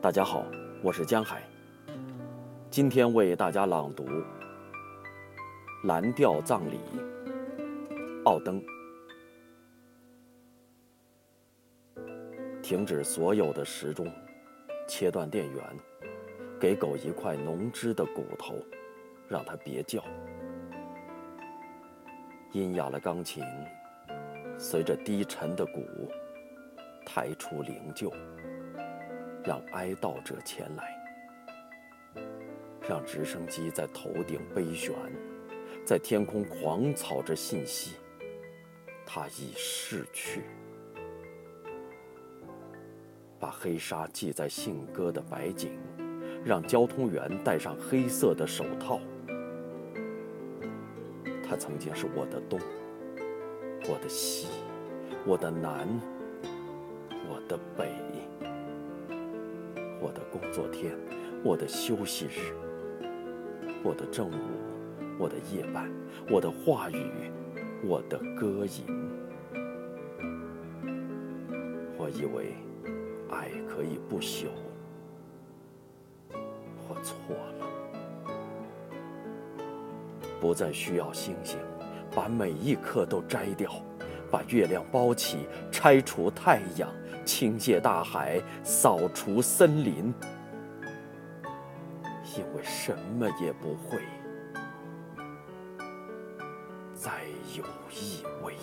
大家好，我是江海。今天为大家朗读《蓝调葬礼》，奥登。停止所有的时钟，切断电源，给狗一块浓汁的骨头，让它别叫。阴哑的钢琴，随着低沉的鼓，抬出灵柩。让哀悼者前来，让直升机在头顶飞旋，在天空狂草着信息。他已逝去。把黑纱系在信鸽的白颈，让交通员戴上黑色的手套。他曾经是我的东，我的西，我的南，我的北。我的工作天，我的休息日，我的正午，我的夜半，我的话语，我的歌吟。我以为爱可以不朽，我错了。不再需要星星，把每一颗都摘掉，把月亮包起，拆除太阳。倾泻大海，扫除森林，因为什么也不会再有意味。